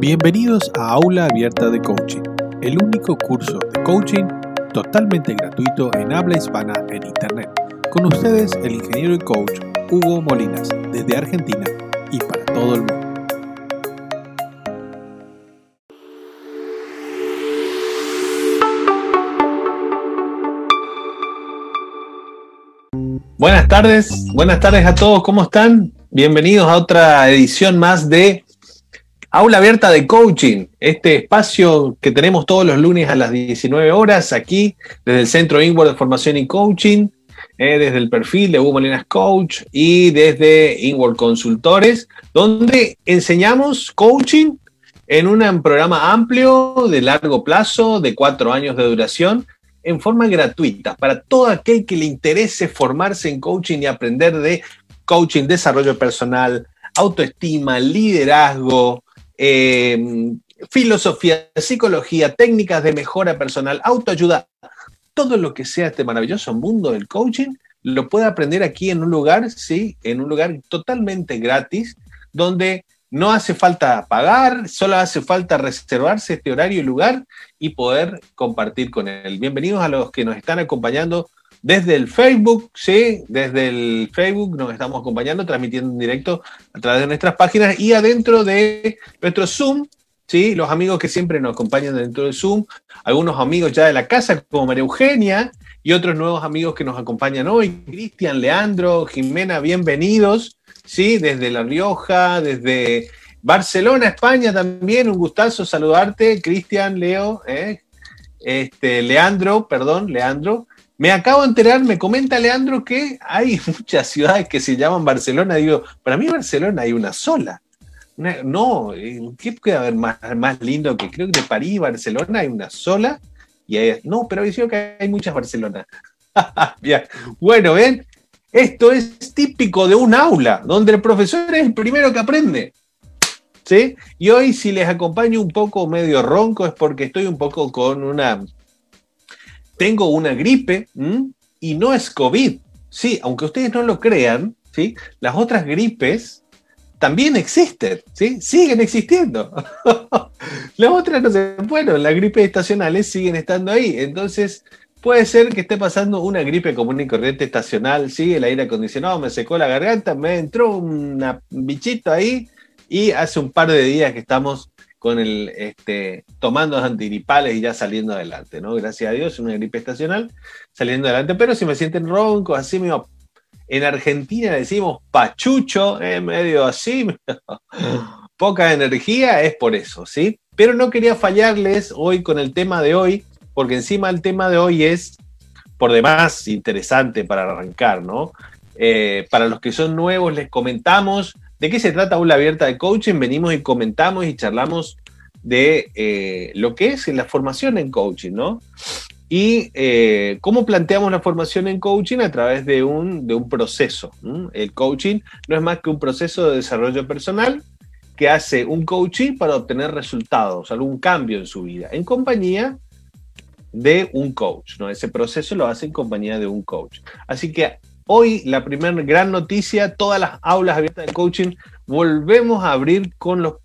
Bienvenidos a Aula Abierta de Coaching, el único curso de coaching totalmente gratuito en habla hispana en Internet. Con ustedes el ingeniero y coach Hugo Molinas, desde Argentina y para todo el mundo. Buenas tardes, buenas tardes a todos, ¿cómo están? Bienvenidos a otra edición más de Aula Abierta de Coaching, este espacio que tenemos todos los lunes a las 19 horas aquí desde el Centro Inward de Formación y Coaching, eh, desde el perfil de Hugo Molinas Coach y desde Inward Consultores, donde enseñamos coaching en un programa amplio de largo plazo, de cuatro años de duración, en forma gratuita para todo aquel que le interese formarse en coaching y aprender de coaching, desarrollo personal, autoestima, liderazgo, eh, filosofía, psicología, técnicas de mejora personal, autoayuda, todo lo que sea este maravilloso mundo del coaching, lo puede aprender aquí en un lugar, sí, en un lugar totalmente gratis, donde no hace falta pagar, solo hace falta reservarse este horario y lugar y poder compartir con él. Bienvenidos a los que nos están acompañando desde el Facebook, sí, desde el Facebook nos estamos acompañando, transmitiendo en directo a través de nuestras páginas y adentro de nuestro Zoom, sí, los amigos que siempre nos acompañan dentro del Zoom, algunos amigos ya de la casa como María Eugenia y otros nuevos amigos que nos acompañan hoy, Cristian, Leandro, Jimena, bienvenidos. ¿sí? Desde La Rioja, desde Barcelona, España también, un gustazo saludarte, Cristian, Leo, ¿eh? este, Leandro, perdón, Leandro. Me acabo de enterar, me comenta Leandro que hay muchas ciudades que se llaman Barcelona. Digo, para mí Barcelona hay una sola. no, eh, ¿qué puede haber más, más lindo que creo que de París y Barcelona hay una sola? Y hay, no, pero dicho que hay muchas Barcelona. Bueno, ven, esto es típico de un aula, donde el profesor es el primero que aprende. ¿Sí? Y hoy si les acompaño un poco medio ronco es porque estoy un poco con una... Tengo una gripe y no es COVID. Sí, aunque ustedes no lo crean, ¿sí? Las otras gripes también existen, ¿sí? Siguen existiendo. las otras no se... Bueno, las gripes estacionales siguen estando ahí. Entonces, Puede ser que esté pasando una gripe común y corriente estacional, sí, el aire acondicionado me secó la garganta, me entró un bichito ahí y hace un par de días que estamos con el este, tomando antigripales y ya saliendo adelante, ¿no? Gracias a Dios, una gripe estacional, saliendo adelante, pero si me sienten roncos, así medio, en Argentina decimos pachucho, eh, medio así, poca energía, es por eso, ¿sí? Pero no quería fallarles hoy con el tema de hoy, porque encima el tema de hoy es por demás interesante para arrancar, ¿no? Eh, para los que son nuevos, les comentamos de qué se trata Aula Abierta de Coaching. Venimos y comentamos y charlamos de eh, lo que es la formación en coaching, ¿no? Y eh, cómo planteamos la formación en coaching a través de un, de un proceso. El coaching no es más que un proceso de desarrollo personal que hace un coaching para obtener resultados, algún cambio en su vida, en compañía de un coach, ¿no? Ese proceso lo hace en compañía de un coach. Así que hoy la primera gran noticia, todas las aulas abiertas de coaching, volvemos a abrir con los,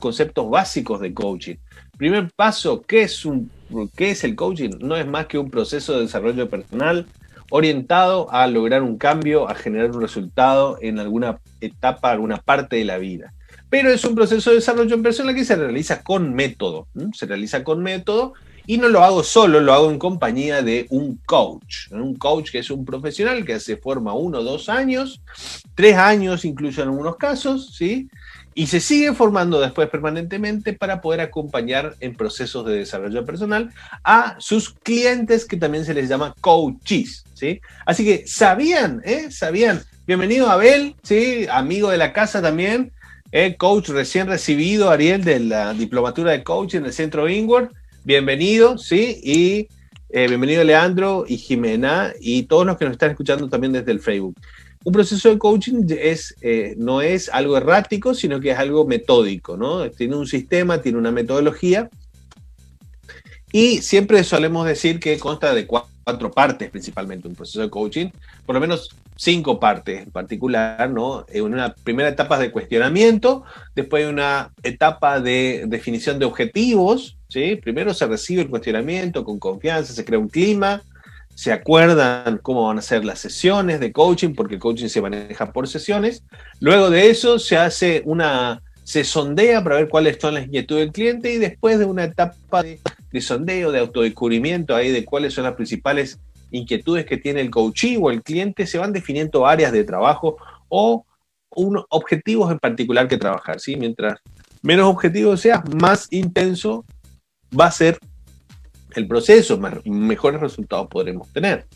conceptos básicos de coaching. Primer paso, ¿qué es, un, ¿qué es el coaching? No es más que un proceso de desarrollo personal orientado a lograr un cambio, a generar un resultado en alguna etapa, alguna parte de la vida. Pero es un proceso de desarrollo personal que se realiza con método. Se realiza con método y no lo hago solo, lo hago en compañía de un coach. Un coach que es un profesional que se forma uno, dos años, tres años incluso en algunos casos, ¿sí? Y se sigue formando después permanentemente para poder acompañar en procesos de desarrollo personal a sus clientes que también se les llama coaches, ¿sí? Así que, ¿sabían? Eh? ¿Sabían? Bienvenido Abel, ¿sí? Amigo de la casa también, eh, coach recién recibido, Ariel, de la diplomatura de coach en el centro Inward bienvenido, ¿sí? Y eh, bienvenido Leandro y Jimena y todos los que nos están escuchando también desde el Facebook. Un proceso de coaching es, eh, no es algo errático, sino que es algo metódico, ¿no? Tiene un sistema, tiene una metodología y siempre solemos decir que consta de cuatro partes principalmente un proceso de coaching, por lo menos cinco partes en particular, ¿no? Una primera etapa de cuestionamiento, después una etapa de definición de objetivos, Primero se recibe el cuestionamiento con confianza, se crea un clima, se acuerdan cómo van a ser las sesiones de coaching, porque el coaching se maneja por sesiones. Luego de eso se hace una, se sondea para ver cuáles son las inquietudes del cliente y después de una etapa de, de sondeo, de autodescubrimiento ahí de cuáles son las principales inquietudes que tiene el coachee o el cliente, se van definiendo áreas de trabajo o unos objetivos en particular que trabajar. ¿sí? Mientras menos objetivos sea, más intenso va a ser el proceso, mejores resultados podremos tener.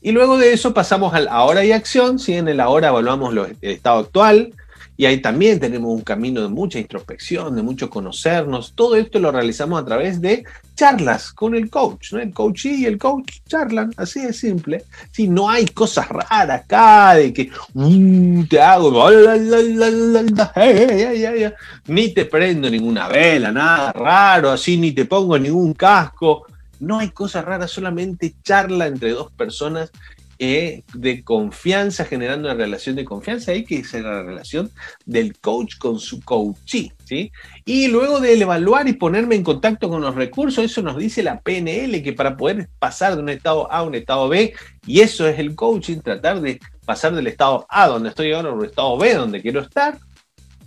Y luego de eso pasamos al ahora y acción, si en el ahora evaluamos el estado actual, y ahí también tenemos un camino de mucha introspección, de mucho conocernos. Todo esto lo realizamos a través de charlas con el coach. ¿no? El coach y el coach charlan, así de simple. Si no hay cosas raras acá, de que mm, te hago, ni te prendo ninguna vela, nada raro, así, ni te pongo ningún casco. No hay cosas raras, solamente charla entre dos personas eh, de confianza, generando una relación de confianza, hay que ser la relación del coach con su coachee. Y luego de evaluar y ponerme en contacto con los recursos, eso nos dice la PNL, que para poder pasar de un estado A a un estado B, y eso es el coaching, tratar de pasar del estado A, donde estoy ahora, a estado B, donde quiero estar,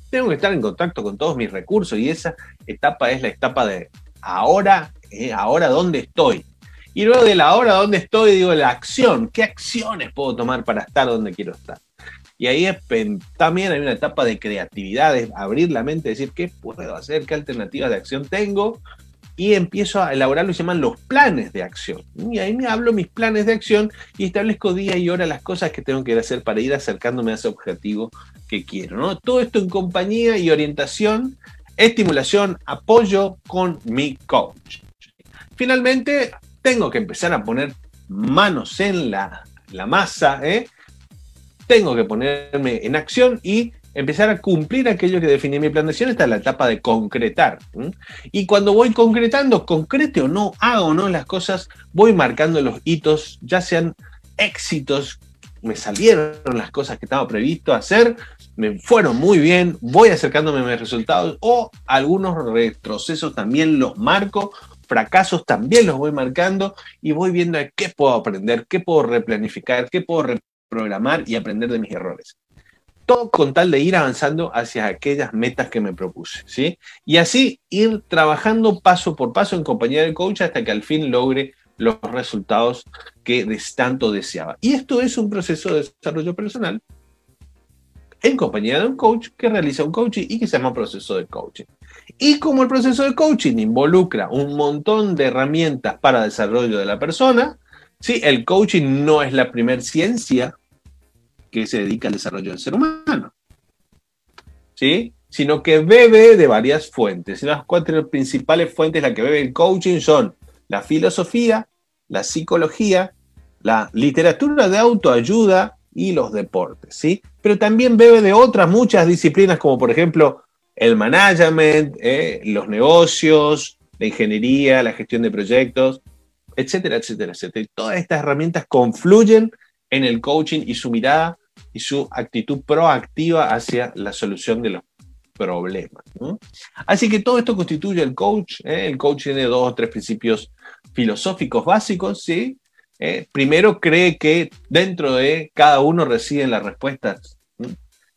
tengo que estar en contacto con todos mis recursos, y esa etapa es la etapa de ahora, eh, ahora dónde estoy, y luego de la hora donde estoy, digo, la acción. ¿Qué acciones puedo tomar para estar donde quiero estar? Y ahí también hay una etapa de creatividad, de abrir la mente, decir qué puedo hacer, qué alternativas de acción tengo. Y empiezo a elaborar lo que se llaman los planes de acción. Y ahí me hablo mis planes de acción y establezco día y hora las cosas que tengo que hacer para ir acercándome a ese objetivo que quiero. ¿no? Todo esto en compañía y orientación, estimulación, apoyo con mi coach. Finalmente, tengo que empezar a poner manos en la, masa, ¿eh? tengo que ponerme en acción y empezar a cumplir aquello que definí mi plan de acción, esta es la etapa de concretar. Y cuando voy concretando, concrete o no, hago o no las cosas, voy marcando los hitos, ya sean éxitos, me salieron las cosas que estaba previsto hacer, me fueron muy bien, voy acercándome a mis resultados o algunos retrocesos también los marco fracasos también los voy marcando y voy viendo qué puedo aprender, qué puedo replanificar, qué puedo reprogramar y aprender de mis errores. Todo con tal de ir avanzando hacia aquellas metas que me propuse, ¿sí? Y así ir trabajando paso por paso en compañía del coach hasta que al fin logre los resultados que tanto deseaba. Y esto es un proceso de desarrollo personal en compañía de un coach que realiza un coaching y que se llama proceso de coaching. Y como el proceso de coaching involucra un montón de herramientas para desarrollo de la persona, ¿sí? el coaching no es la primer ciencia que se dedica al desarrollo del ser humano, ¿sí? sino que bebe de varias fuentes. Las cuatro principales fuentes las que bebe el coaching son la filosofía, la psicología, la literatura de autoayuda y los deportes, ¿sí? Pero también bebe de otras muchas disciplinas como por ejemplo el management, eh, los negocios, la ingeniería, la gestión de proyectos, etcétera, etcétera, etcétera. Y todas estas herramientas confluyen en el coaching y su mirada y su actitud proactiva hacia la solución de los problemas. Así que todo esto constituye el coach. ¿eh? El coach tiene dos o tres principios filosóficos básicos. ¿sí? Eh, primero, cree que dentro de cada uno residen las respuestas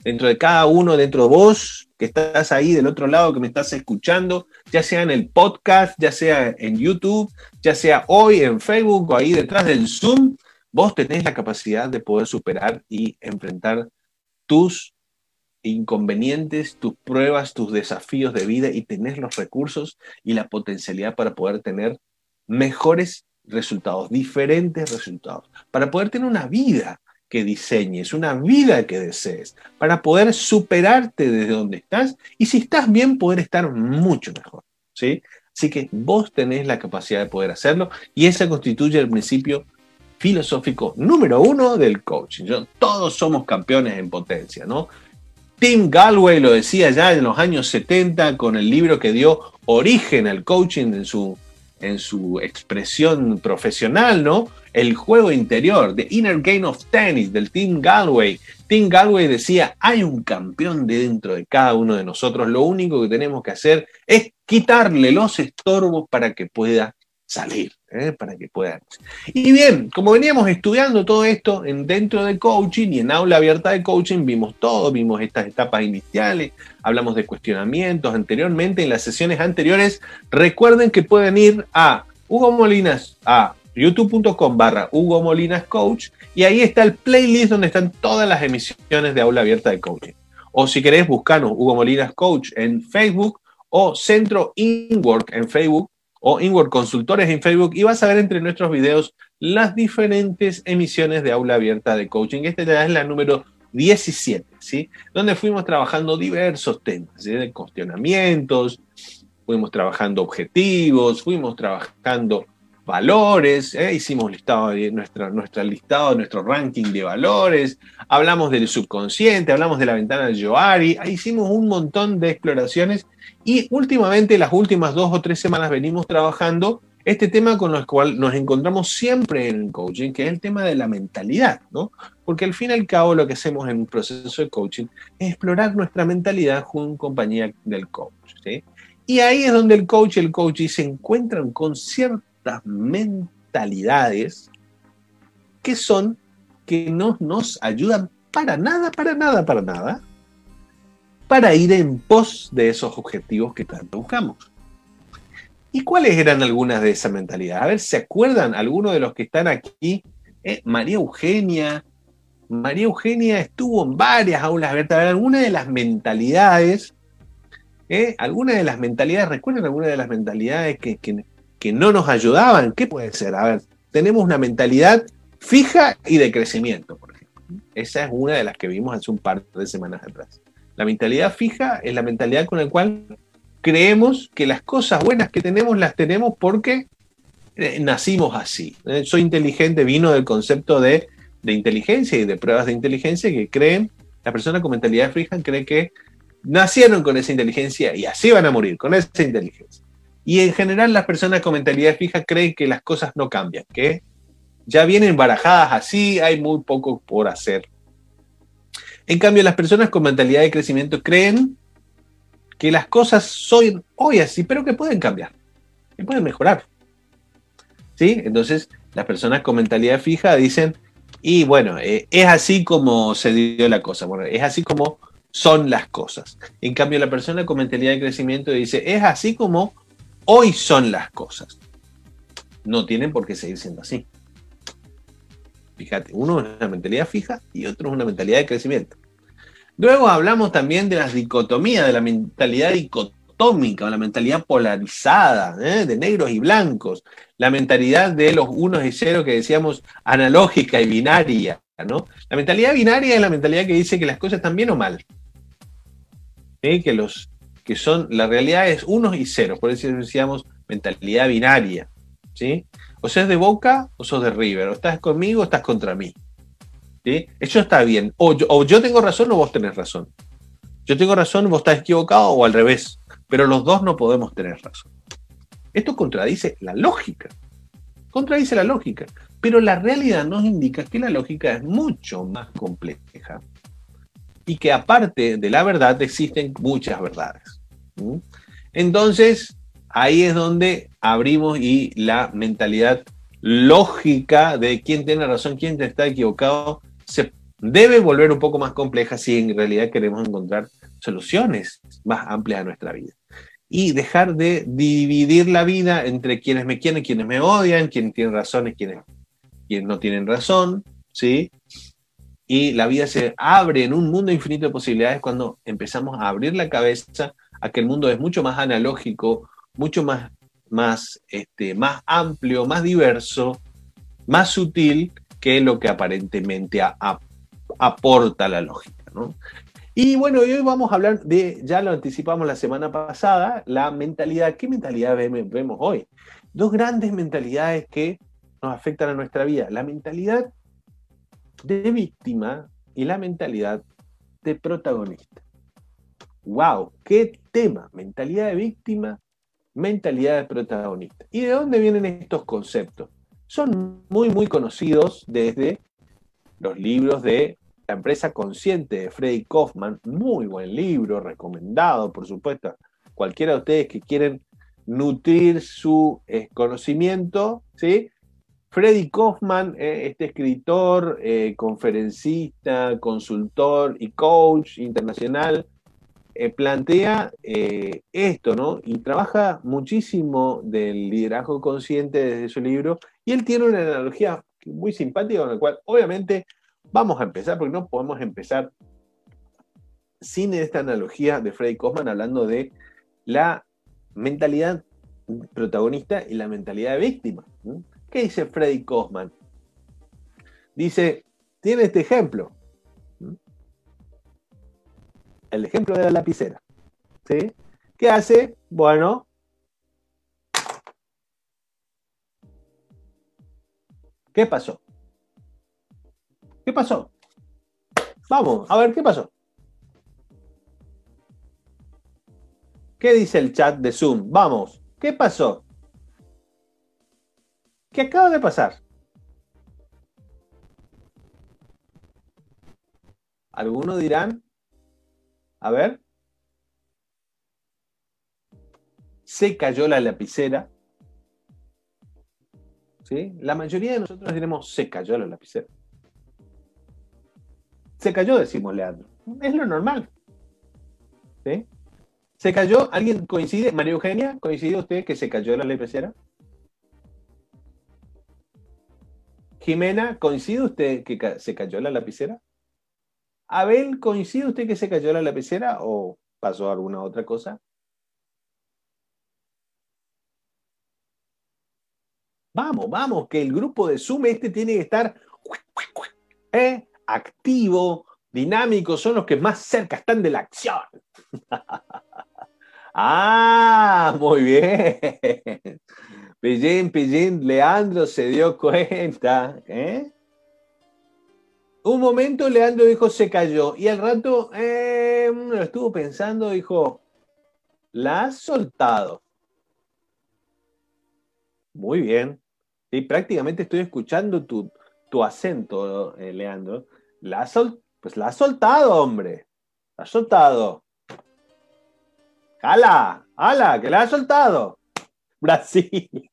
dentro de cada uno, dentro de vos, que estás ahí del otro lado, que me estás escuchando, ya sea en el podcast, ya sea en YouTube, ya sea hoy en Facebook o ahí detrás del Zoom, vos tenés la capacidad de poder superar y enfrentar tus inconvenientes, tus pruebas, tus desafíos de vida y tenés los recursos y la potencialidad para poder tener mejores resultados, diferentes resultados, para poder tener una vida que diseñes, una vida que desees, para poder superarte desde donde estás y si estás bien, poder estar mucho mejor. ¿sí? Así que vos tenés la capacidad de poder hacerlo y ese constituye el principio filosófico número uno del coaching. Todos somos campeones en potencia, ¿no? Tim Galway lo decía ya en los años 70 con el libro que dio origen al coaching en su, en su expresión profesional, ¿no? El juego interior, The Inner Game of Tennis, del Team Galway. Team Galway decía, hay un campeón dentro de cada uno de nosotros, lo único que tenemos que hacer es quitarle los estorbos para que pueda salir, ¿eh? para que pueda. Y bien, como veníamos estudiando todo esto en, dentro de coaching y en aula abierta de coaching, vimos todo, vimos estas etapas iniciales, hablamos de cuestionamientos anteriormente, en las sesiones anteriores, recuerden que pueden ir a Hugo Molinas, a youtube.com barra Hugo Molinas Coach, y ahí está el playlist donde están todas las emisiones de aula abierta de coaching. O si querés, buscarnos Hugo Molinas Coach en Facebook o Centro InWork en Facebook o Inward Consultores en Facebook y vas a ver entre nuestros videos las diferentes emisiones de aula abierta de coaching. Esta ya es la número 17, ¿sí? Donde fuimos trabajando diversos temas, de cuestionamientos, fuimos trabajando objetivos, fuimos trabajando valores, ¿eh? hicimos listado nuestra, nuestra listado, nuestro ranking de valores, hablamos del subconsciente, hablamos de la ventana de Joari, hicimos un montón de exploraciones y últimamente, las últimas dos o tres semanas venimos trabajando este tema con el cual nos encontramos siempre en coaching, que es el tema de la mentalidad, ¿no? Porque al fin y al cabo lo que hacemos en un proceso de coaching es explorar nuestra mentalidad junto compañía del coach, ¿sí? Y ahí es donde el coach y el coach se encuentran con mentalidades que son que no nos ayudan para nada, para nada, para nada, para ir en pos de esos objetivos que tanto buscamos. ¿Y cuáles eran algunas de esas mentalidades? A ver, ¿se acuerdan algunos de los que están aquí? Eh, María Eugenia. María Eugenia estuvo en varias aulas abiertas. Algunas de las mentalidades, eh, algunas de las mentalidades, ¿recuerdan algunas de las mentalidades que, que, que no nos ayudaban. ¿Qué puede ser? A ver, tenemos una mentalidad fija y de crecimiento, por ejemplo. Esa es una de las que vimos hace un par de semanas atrás. La mentalidad fija es la mentalidad con la cual creemos que las cosas buenas que tenemos las tenemos porque eh, nacimos así. Eh, soy inteligente, vino del concepto de, de, inteligencia y de pruebas de inteligencia que creen, la persona con mentalidad fija cree que nacieron con esa inteligencia y así van a morir, con esa inteligencia. Y en general las personas con mentalidad fija creen que las cosas no cambian, que ya vienen barajadas así, hay muy poco por hacer. En cambio, las personas con mentalidad de crecimiento creen que las cosas son hoy así, pero que pueden cambiar, que pueden mejorar. ¿Sí? Entonces, las personas con mentalidad fija dicen, y bueno, eh, es así como se dio la cosa, bueno, es así como son las cosas. En cambio, la persona con mentalidad de crecimiento dice, es así como hoy son las cosas. No tienen por qué seguir siendo así. Fíjate, uno es una mentalidad fija y otro es una mentalidad de crecimiento. Luego hablamos también de las dicotomías, de la mentalidad dicotómica o la mentalidad polarizada, ¿eh? de negros y blancos, la mentalidad de los unos y ceros que decíamos analógica y binaria. ¿no? La mentalidad binaria es la mentalidad que dice que las cosas están bien o mal. Que los que son, la realidad es unos y ceros, por eso decíamos mentalidad binaria, ¿sí? O sos de Boca o sos de River, o estás conmigo o estás contra mí, ¿sí? Eso está bien, o yo, tengo razón o vos tenés razón. Yo tengo razón, vos estás equivocado o al revés, pero los dos no podemos tener razón. Esto contradice la lógica, contradice la lógica, pero la realidad nos indica que la lógica es mucho más compleja y que aparte de la verdad existen muchas verdades. Entonces, ahí es donde abrimos y la mentalidad lógica de quién tiene razón, quién está equivocado, se debe volver un poco más compleja si en realidad queremos encontrar soluciones más amplias a nuestra vida. Y dejar de dividir la vida entre quienes me quieren, quienes me odian, quienes tienen razón y quienes, quienes no tienen razón, ¿sí? Y la vida se abre en un mundo infinito de posibilidades cuando empezamos a abrir la cabeza a que el mundo es mucho más analógico, mucho más, más, este, más amplio, más diverso, más sutil que lo que aparentemente aporta la lógica. Y bueno, hoy vamos a hablar de, ya lo anticipamos la semana pasada, la mentalidad. ¿Qué mentalidad vemos hoy? Dos grandes mentalidades que nos afectan a nuestra vida. La mentalidad de víctima y la mentalidad de protagonista. ¡Wow! ¡Qué tema! Mentalidad de víctima, mentalidad de protagonista. ¿Y de dónde vienen estos conceptos? son muy, muy conocidos desde los libros de La empresa consciente de Freddy Kaufman, muy buen libro, recomendado, por supuesto, cualquiera de ustedes que quieren nutrir su eh, conocimiento, ¿sí? Freddy Kaufman, eh, este escritor, eh, conferencista, consultor y coach internacional, plantea esto, ¿no? Y trabaja muchísimo del liderazgo consciente desde su libro, y él tiene una analogía muy simpática con la cual obviamente vamos a empezar, porque no podemos empezar sin esta analogía de Freddy Kaufman hablando de la mentalidad protagonista y la mentalidad de víctima. ¿Qué dice Freddy Kaufman? Dice, tiene este ejemplo. El ejemplo de la lapicera. ¿sí? ¿Qué hace? Bueno, ¿qué pasó? ¿Qué pasó? Vamos, a ver, ¿qué pasó? ¿Qué dice el chat de Zoom? Vamos, ¿qué pasó? ¿Qué acaba de pasar? Algunos dirán, a ver, se cayó la lapicera. ¿Sí? La mayoría de nosotros diremos, se cayó la lapicera. Se cayó, decimos Leandro. Es lo normal. ¿Sí? ¿Se cayó? ¿Alguien coincide? María Eugenia, ¿coincide usted que se cayó la lapicera? Jimena, ¿coincide usted que se cayó la lapicera? Abel, ¿coincide usted que se cayó la lapicera o pasó alguna otra cosa? Vamos, vamos, que el grupo de Zoom este tiene que estar ¿eh? activo, dinámico, son los que más cerca están de la acción. Ah, muy bien. Pillín, Pillín, Leandro se dio cuenta. ¿eh? Un momento Leandro dijo se cayó y al rato eh, lo estuvo pensando, dijo, la has soltado. Muy bien. Y prácticamente estoy escuchando tu, tu acento, eh, Leandro. La sol pues la has soltado, hombre. La has soltado. ¡Hala! ¡Hala! ¡Que la ha soltado! Brasil.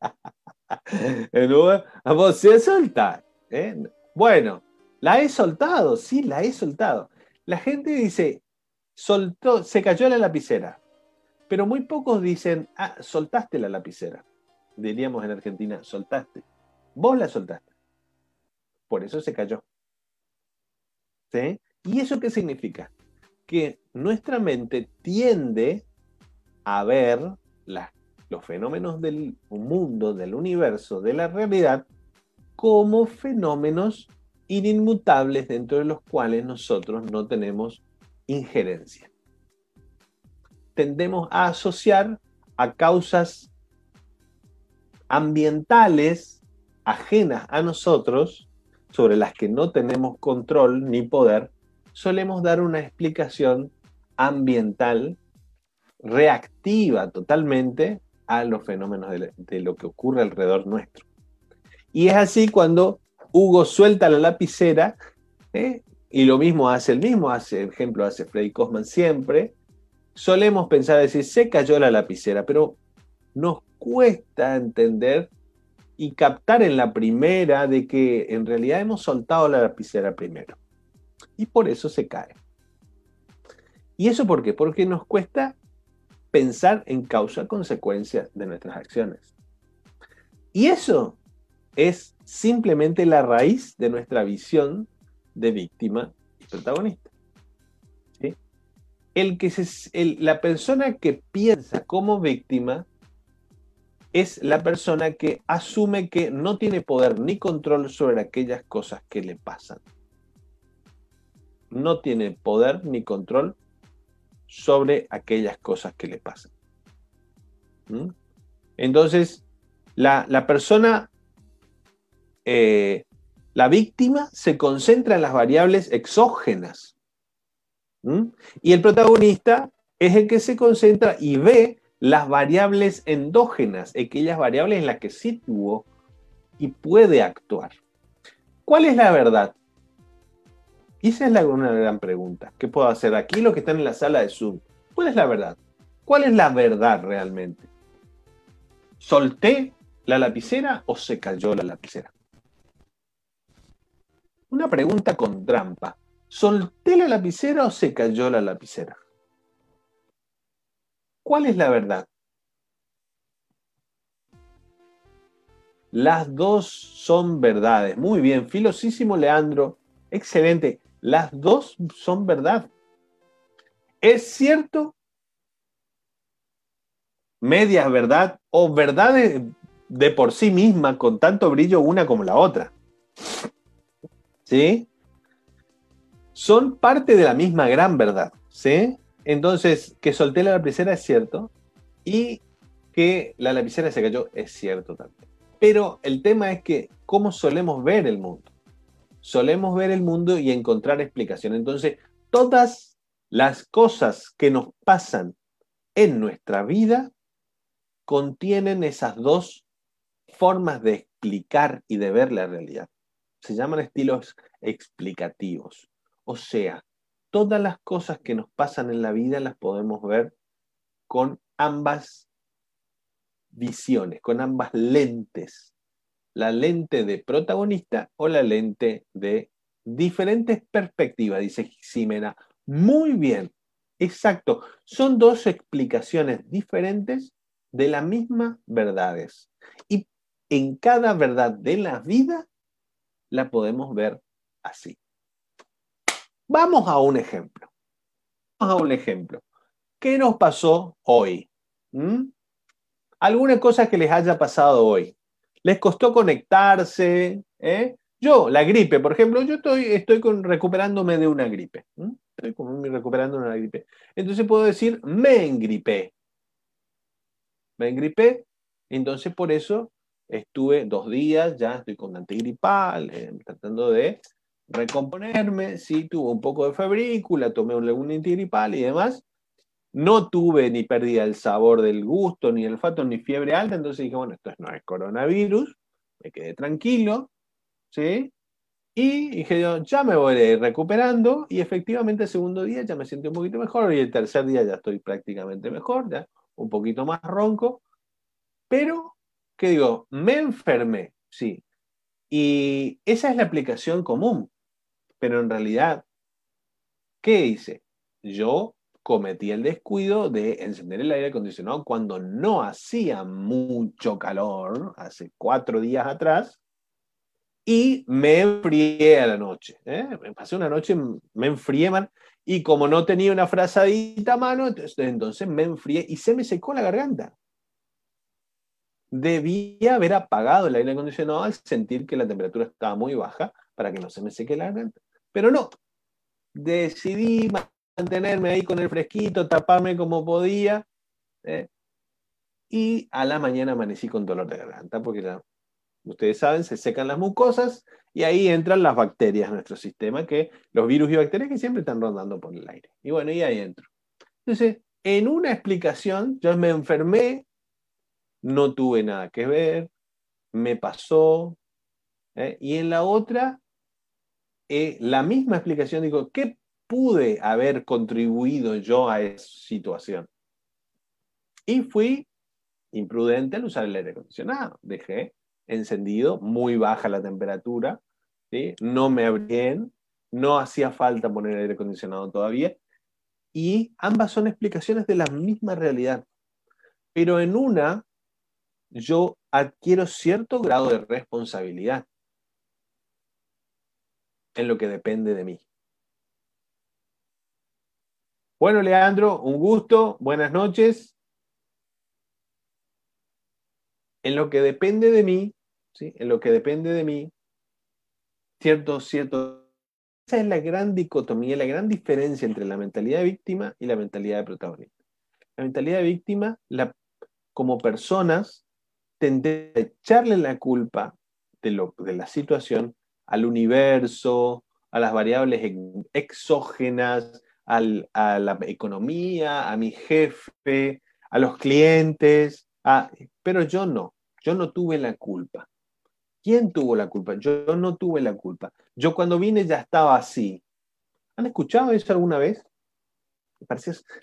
Vos se soltar. ¿eh? Bueno, la he soltado, sí, la he soltado. La gente dice, soltó, se cayó la lapicera. Pero muy pocos dicen, ah, soltaste la lapicera. Diríamos en Argentina, soltaste. Vos la soltaste. Por eso se cayó. ¿Sí? ¿Y eso qué significa? Que nuestra mente tiende a ver los fenómenos del mundo, del universo, de la realidad, como fenómenos inmutables dentro de los cuales nosotros no tenemos injerencia. Tendemos a asociar a causas ambientales ajenas a nosotros, sobre las que no tenemos control ni poder, solemos dar una explicación ambiental reactiva totalmente a los fenómenos de, lo que ocurre alrededor nuestro. Y es así cuando Hugo suelta la lapicera, ¿eh? y lo mismo hace el mismo, hace, ejemplo, hace Freddy Cosman siempre, solemos pensar, decir, se cayó la lapicera, pero nos cuesta entender y captar en la primera de que en realidad hemos soltado la lapicera primero. Y por eso se cae. ¿Y eso por qué? Porque nos cuesta pensar en causa-consecuencia de nuestras acciones. Y eso es simplemente la raíz de nuestra visión de víctima y protagonista. El que la persona que piensa como víctima es la persona que asume que no tiene poder ni control sobre aquellas cosas que le pasan. No tiene poder ni control sobre aquellas cosas que le pasan. ¿Mm? Entonces, la, persona, eh, la víctima se concentra en las variables exógenas. ¿Mm? Y el protagonista es el que se concentra y ve las variables endógenas, aquellas variables en las que sí y puede actuar. ¿Cuál es la verdad? Esa es una gran pregunta. ¿Qué puedo hacer aquí, los que están en la sala de Zoom? ¿Cuál es la verdad? ¿Cuál es la verdad realmente? ¿Solté la lapicera o se cayó la lapicera? Una pregunta con trampa. ¿Solté la lapicera o se cayó la lapicera? ¿Cuál es la verdad? Las dos son verdades. Muy bien, filosísimo Leandro. Excelente. Las dos son verdad. ¿Es cierto? Media verdad o verdades de por sí misma con tanto brillo una como la otra. ¿Sí? Son parte de la misma gran verdad. ¿Sí? Entonces, que solté la lapicera es cierto y que la lapicera se cayó es cierto también. Pero el tema es que, ¿cómo solemos ver el mundo? Solemos ver el mundo y encontrar explicación. Entonces, todas las cosas que nos pasan en nuestra vida contienen esas dos formas de explicar y de ver la realidad. Se llaman estilos explicativos. O sea, todas las cosas que nos pasan en la vida las podemos ver con ambas visiones, con ambas lentes. La lente de protagonista o la lente de diferentes perspectivas, dice Ximena. Muy bien, exacto. Son dos explicaciones diferentes de las mismas verdades. Y en cada verdad de la vida la podemos ver así. Vamos a un ejemplo. Vamos a un ejemplo. ¿Qué nos pasó hoy? ¿Mm? Algunas cosas que les haya pasado hoy. ¿Les costó conectarse? ¿Eh? Yo, la gripe, por ejemplo, yo estoy, estoy recuperándome de una gripe. Estoy como recuperando una gripe. Entonces puedo decir, me engripé. Me engripé. Entonces por eso estuve dos días, ya estoy con antigripal, eh, tratando de recomponerme, sí tuve un poco de febrícula, tomé un antigripal y demás. No tuve ni pérdida del sabor del gusto, ni el olfato, ni fiebre alta, entonces dije, bueno, esto no es coronavirus, me quedé tranquilo, ¿sí? Y dije, ya me voy recuperando y efectivamente el segundo día ya me siento un poquito mejor y el tercer día ya estoy prácticamente mejor, ya un poquito más ronco, pero, ¿qué digo? Me enfermé, sí. Y esa es la aplicación común. Pero en realidad, ¿qué hice? Yo cometí el descuido de encender el aire acondicionado cuando no hacía mucho calor, hace cuatro días atrás, y me enfrié a la noche. ¿eh? Me pasé una noche, me enfrié, man, y como no tenía una frazadita a mano, entonces, entonces me enfrié y se me secó la garganta. Debía haber apagado el aire acondicionado al sentir que la temperatura estaba muy baja para que no se me seque la garganta. Pero no, decidí mantenerme ahí con el fresquito, taparme como podía. ¿eh? Y a la mañana amanecí con dolor de garganta, porque ya, ustedes saben, se secan las mucosas y ahí entran las bacterias en nuestro sistema, que los virus y bacterias que siempre están rondando por el aire. Y bueno, y ahí entro. Entonces, en una explicación, yo me enfermé, no tuve nada que ver, me pasó, ¿eh? y en la otra, eh, la misma explicación, digo, ¿qué pude haber contribuido yo a esa situación? Y fui imprudente al usar el aire acondicionado. Dejé encendido, muy baja la temperatura, no me abrí, no hacía falta poner el aire acondicionado todavía. Y ambas son explicaciones de la misma realidad. Pero en una, yo adquiero cierto grado de responsabilidad en lo que depende de mí. Bueno, Leandro, un gusto, buenas noches. En lo que depende de mí, ¿sí? en lo que depende de mí, cierto, cierto. Esa es la gran dicotomía, la gran diferencia entre la mentalidad de víctima y la mentalidad de protagonista. La mentalidad de víctima, la, como personas, tendemos a echarle la culpa de, lo, de la situación al universo, a las variables exógenas, a la economía, a mi jefe, a los clientes, pero yo no, yo no tuve la culpa. ¿Quién tuvo la culpa? Yo no tuve la culpa. Yo cuando vine ya estaba así. ¿Han escuchado eso alguna vez?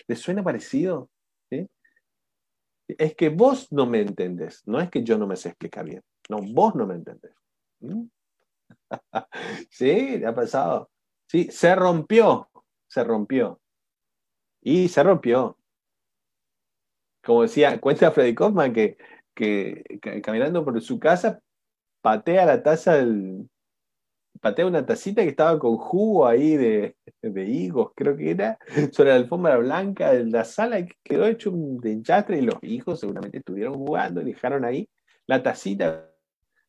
¿Les suena parecido? Es que vos no me entendés, no es que yo no me sé explicar bien. No, vos no me entendés. ¿Mm? sí, ya ha pasado. Sí, se rompió, se rompió. Y se rompió. Como decía, cuenta Freddy Kaufman que, que, caminando por su casa patea la taza del, patea una tacita que estaba con jugo ahí de, higos, creo que era, sobre la alfombra blanca de la sala y quedó hecho un enchastre y los hijos seguramente estuvieron jugando y dejaron ahí la tacita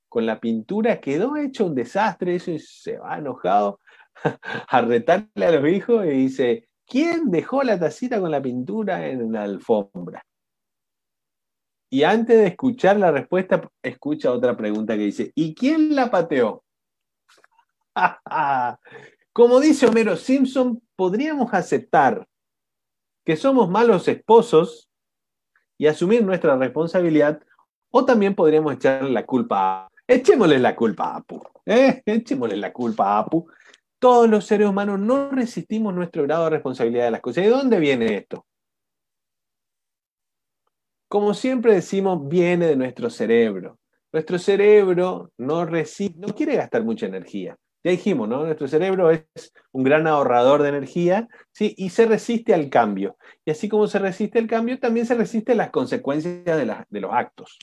con la pintura, quedó hecho un desastre, eso se va enojado a retarle a los hijos y dice, ¿quién dejó la tacita con la pintura en la alfombra? Y antes de escuchar la respuesta, escucha otra pregunta que dice, ¿y quién la pateó? Como dice Homero Simpson, podríamos aceptar que somos malos esposos y asumir nuestra responsabilidad, o también podríamos echarle la culpa a... Echémosle la culpa a Apu. ¿eh? Echémosle la culpa a Apu. Todos los seres humanos no resistimos nuestro grado de responsabilidad de las cosas. ¿De dónde viene esto? Como siempre decimos, viene de nuestro cerebro. Nuestro cerebro no, no quiere gastar mucha energía. Ya dijimos, ¿no? Nuestro cerebro es un gran ahorrador de energía, ¿sí? Y se resiste al cambio. Y así como se resiste al cambio, también se resiste a las consecuencias de, de los actos.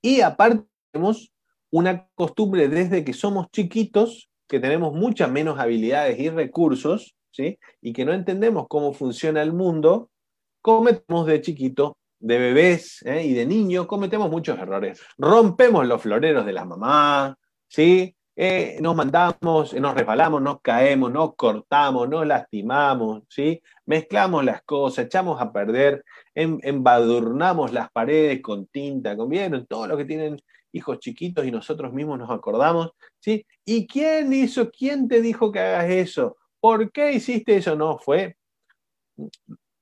Y aparte tenemos una costumbre desde que somos chiquitos, que tenemos muchas menos habilidades y recursos, ¿sí? Y que no entendemos cómo funciona el mundo, cometemos de chiquito de bebés ¿eh? y de niños, cometemos muchos errores. Rompemos los floreros de la mamá, ¿sí? Eh, nos mandamos, nos resbalamos, nos caemos, nos cortamos, nos lastimamos, ¿sí? mezclamos las cosas, echamos a perder, em, embadurnamos las paredes con tinta, con bien, todo lo que tienen hijos chiquitos y nosotros mismos nos acordamos, ¿sí? ¿Y quién hizo, quién te dijo que hagas eso? ¿Por qué hiciste eso? No, fue,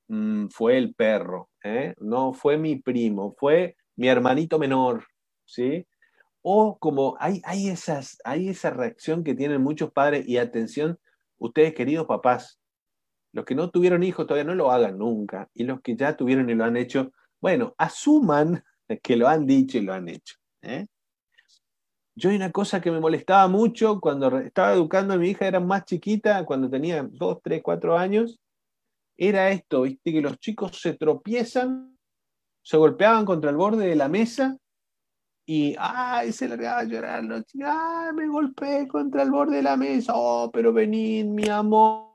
mm, fue el perro, ¿eh? no fue mi primo, fue mi hermanito menor, ¿sí? O como hay, hay, esas, hay esa reacción que tienen muchos padres y atención, ustedes queridos papás, los que no tuvieron hijos todavía no lo hagan nunca y los que ya tuvieron y lo han hecho, bueno, asuman que lo han dicho y lo han hecho. ¿Eh? Yo hay una cosa que me molestaba mucho cuando estaba educando a mi hija, era más chiquita, cuando tenía 2, 3, 4 años, era esto, ¿viste? que los chicos se tropiezan, se golpeaban contra el borde de la mesa y ay, se largaba a llorar, ay, me golpeé contra el borde de la mesa, oh, pero venid, mi amor.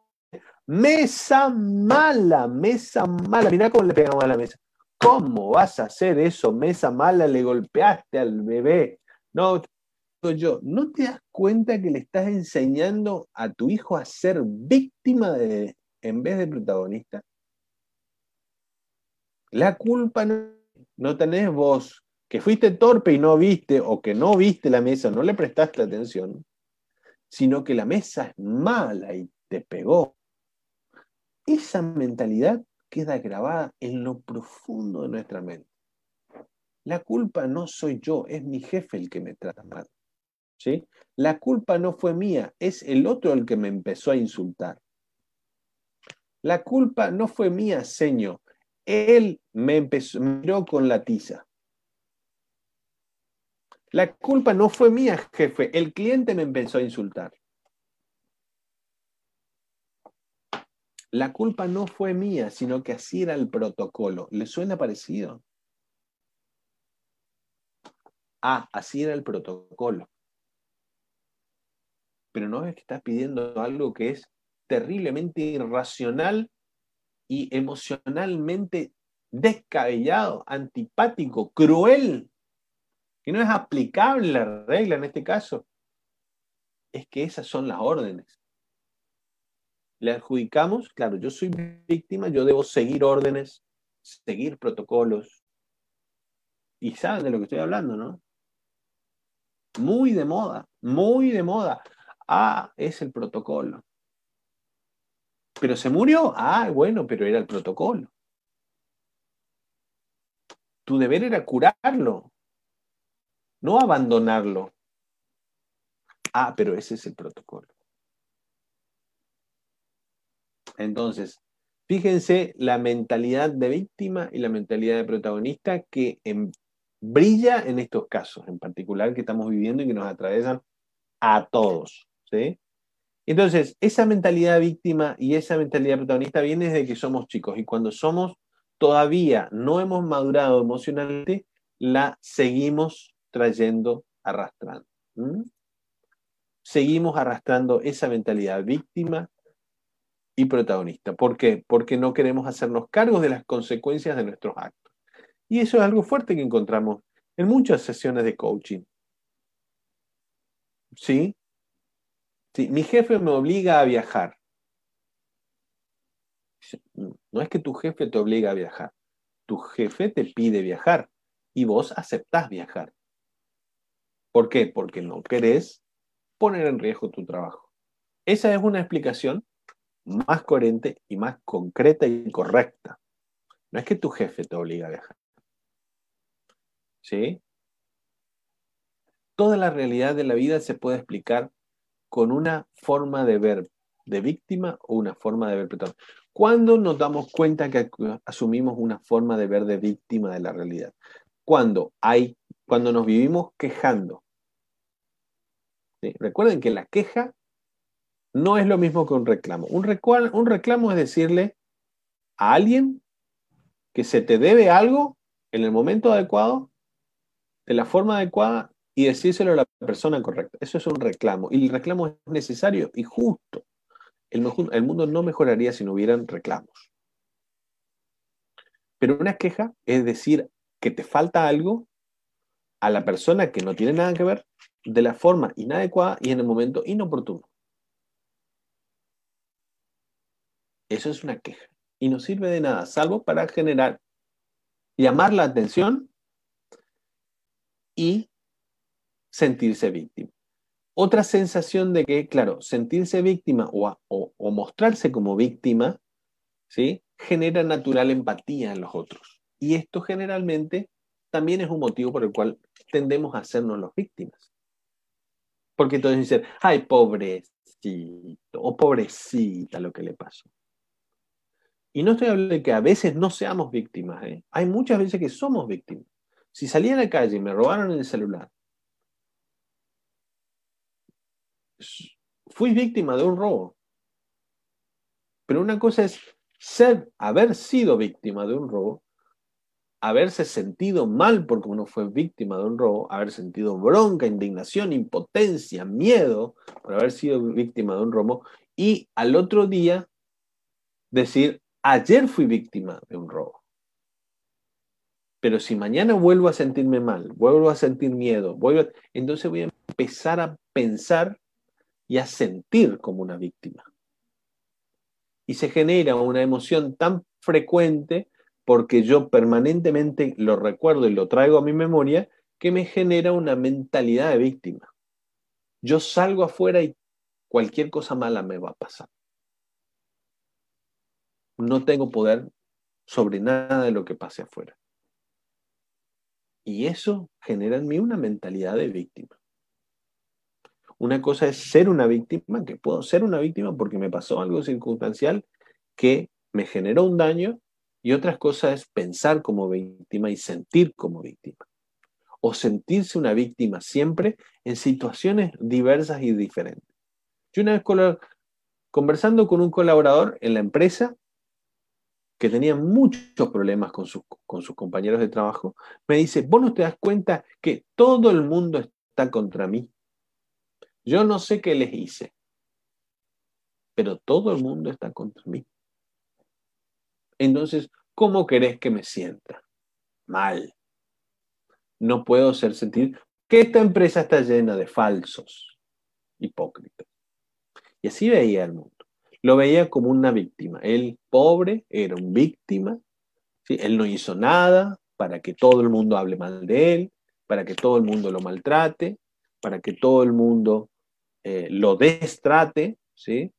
Mesa mala, mesa mala, mirá cómo le pegamos a la mesa. ¿Cómo vas a hacer eso? Mesa mala, le golpeaste al bebé. No, yo, ¿no te das cuenta que le estás enseñando a tu hijo a ser víctima en vez de protagonista? La culpa no, no tenés vos, que fuiste torpe y no viste, o que no viste la mesa, no le prestaste atención, sino que la mesa es mala y te pegó. Esa mentalidad queda grabada en lo profundo de nuestra mente. La culpa no soy yo, es mi jefe el que me trata mal. ¿sí? La culpa no fue mía, es el otro el que me empezó a insultar. La culpa no fue mía, señor. Él me empezó, miró con la tiza. La culpa no fue mía, jefe. El cliente me empezó a insultar. La culpa no fue mía, sino que así era el protocolo. ¿Le suena parecido? Ah, así era el protocolo. Pero no es que estás pidiendo algo que es terriblemente irracional y emocionalmente descabellado, antipático, cruel, que no es aplicable la regla en este caso. Es que esas son las órdenes le adjudicamos, claro, yo soy víctima, yo debo seguir órdenes, seguir protocolos. Y saben de lo que estoy hablando, ¿no? Muy de moda, muy de moda. Ah, es el protocolo. Pero se murió. Ah, bueno, pero era el protocolo. Tu deber era curarlo. no abandonarlo. Ah, pero ese es el protocolo. Entonces, fíjense la mentalidad de víctima y la mentalidad de protagonista que brilla en estos casos en particular que estamos viviendo y que nos atravesan a todos. ¿sí? Entonces, esa mentalidad de víctima y esa mentalidad de protagonista viene desde que somos chicos y cuando somos todavía no hemos madurado emocionalmente, la seguimos trayendo, arrastrando. Seguimos arrastrando esa mentalidad víctima y protagonista. ¿Por qué? Porque no queremos hacernos cargos de las consecuencias de nuestros actos. Y eso es algo fuerte que encontramos en muchas sesiones de coaching. ¿Sí? Sí, mi jefe me obliga a viajar. No es que tu jefe te obliga a viajar. Tu jefe te pide viajar y vos aceptás viajar. ¿Por qué? Porque no querés poner en riesgo tu trabajo. Esa es una explicación más coherente y más concreta y correcta. No es que tu jefe te obliga a viajar. ¿Sí? Toda la realidad de la vida se puede explicar con una forma de ver de víctima o una forma de ver protagonista. ¿Cuándo nos damos cuenta que asumimos una forma de ver de víctima de la realidad? Cuando hay, cuando nos vivimos quejando. Recuerden que la queja no es lo mismo que un reclamo. Un, reclamo es decirle a alguien que se te debe algo en el momento adecuado, de la forma adecuada y decírselo a la persona correcta. Eso es un reclamo. Y el reclamo es necesario y justo. El mundo no mejoraría si no hubieran reclamos. Pero una queja es decir que te falta algo a la persona que no tiene nada que ver de la forma inadecuada y en el momento inoportuno. Eso es una queja. Y no sirve de nada, salvo para generar, llamar la atención y sentirse víctima. Otra sensación de que, claro, sentirse víctima o, mostrarse como víctima, ¿sí? genera natural empatía en los otros. Y esto generalmente también es un motivo por el cual tendemos a hacernos las víctimas. Porque entonces dicen, ay, pobrecito o pobrecita lo que le pasó. Y no estoy hablando de que a veces no seamos víctimas. ¿eh? Hay muchas veces que somos víctimas. Si salí a la calle y me robaron el celular, fui víctima de un robo. Pero una cosa es ser, haber sido víctima de un robo, haberse sentido mal porque uno fue víctima de un robo, haber sentido bronca, indignación, impotencia, miedo por haber sido víctima de un robo, y al otro día decir, ayer fui víctima de un robo. Pero si mañana vuelvo a sentirme mal, vuelvo a sentir miedo, vuelvo entonces voy a empezar a pensar y a sentir como una víctima. Y se genera una emoción tan frecuente porque yo permanentemente lo recuerdo y lo traigo a mi memoria que me genera una mentalidad de víctima. Yo salgo afuera y cualquier cosa mala me va a pasar no tengo poder sobre nada de lo que pase afuera. Y eso genera en mí una mentalidad de víctima. Una cosa es ser una víctima, que puedo ser una víctima porque me pasó algo circunstancial que me generó un daño, y otra cosa es pensar como víctima y sentir como víctima. O sentirse una víctima siempre en situaciones diversas y diferentes. Yo una vez conversando con un colaborador en la empresa, que tenía muchos problemas con sus, con sus compañeros de trabajo, me dice, vos no te das cuenta que todo el mundo está contra mí. Yo no sé qué les hice, pero todo el mundo está contra mí. Entonces, ¿cómo querés que me sienta? Mal. No puedo ser sentir que esta empresa está llena de falsos, hipócritas. Y así veía el mundo lo veía como una víctima. Él, pobre, era un víctima. Él no hizo nada para que todo el mundo hable mal de él, para que todo el mundo lo maltrate, para que todo el mundo eh, lo destrate. ¿sí?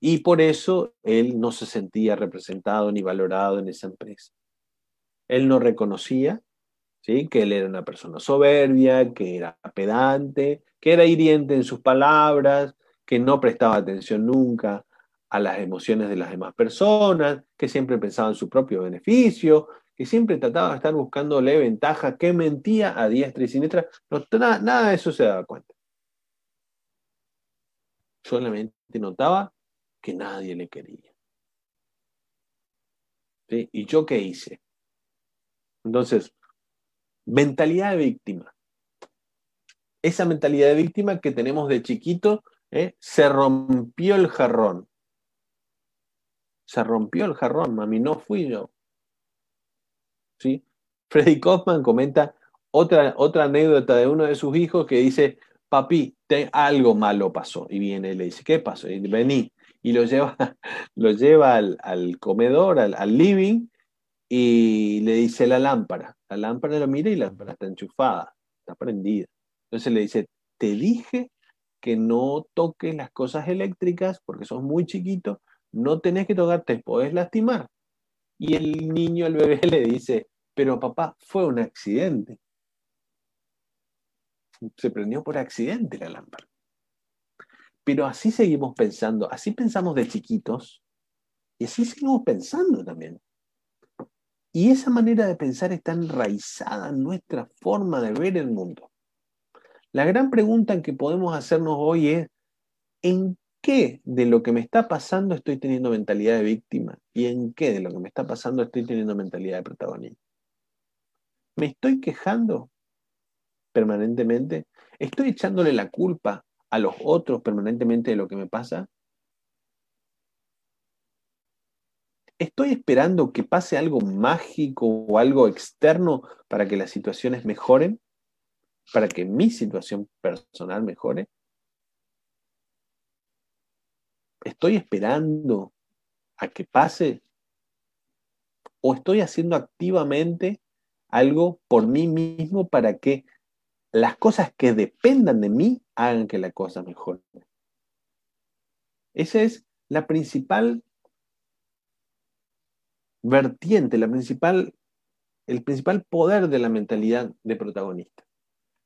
Y por eso él no se sentía representado ni valorado en esa empresa. Él no reconocía ¿sí? que él era una persona soberbia, que era pedante, que era hiriente en sus palabras, que no prestaba atención nunca a las emociones de las demás personas, que siempre pensaba en su propio beneficio, que siempre trataba de estar buscándole ventaja, que mentía a diestra y siniestra. No, nada, nada de eso se daba cuenta. Solamente notaba que nadie le quería. ¿Y yo qué hice? Entonces, mentalidad de víctima. Esa mentalidad de víctima que tenemos de chiquito, ¿eh? se rompió el jarrón. Se rompió el jarrón, mami, no fui yo. ¿Sí? Freddy Kaufman comenta otra, otra anécdota de uno de sus hijos que dice, papi, te, algo malo pasó. Y viene y le dice, ¿qué pasó? Y vení. Y lo lleva, lleva al, comedor, al, living, y le dice la lámpara. La lámpara lo mira y la lámpara está enchufada, está prendida. Entonces le dice, te dije que no toques las cosas eléctricas porque sos muy chiquito, no tenés que tocar, te podés lastimar. Y el niño, el bebé, le dice, pero papá, fue un accidente. Se prendió por accidente la lámpara. Pero así seguimos pensando, así pensamos de chiquitos y así seguimos pensando también. Y esa manera de pensar está enraizada en nuestra forma de ver el mundo. La gran pregunta que podemos hacernos hoy es, ¿en qué de lo que me está pasando estoy teniendo mentalidad de víctima? ¿Y en qué de lo que me está pasando estoy teniendo mentalidad de protagonista? ¿Me estoy quejando permanentemente? ¿Estoy echándole la culpa a los otros permanentemente de lo que me pasa? ¿Estoy esperando que pase algo mágico o algo externo para que las situaciones mejoren? ¿Para que mi situación personal mejore? ¿Estoy esperando a que pase? ¿O estoy haciendo activamente algo por mí mismo para que las cosas que dependan de mí hagan que la cosa mejore. Esa es la principal vertiente, la principal, el principal poder de la mentalidad de protagonista.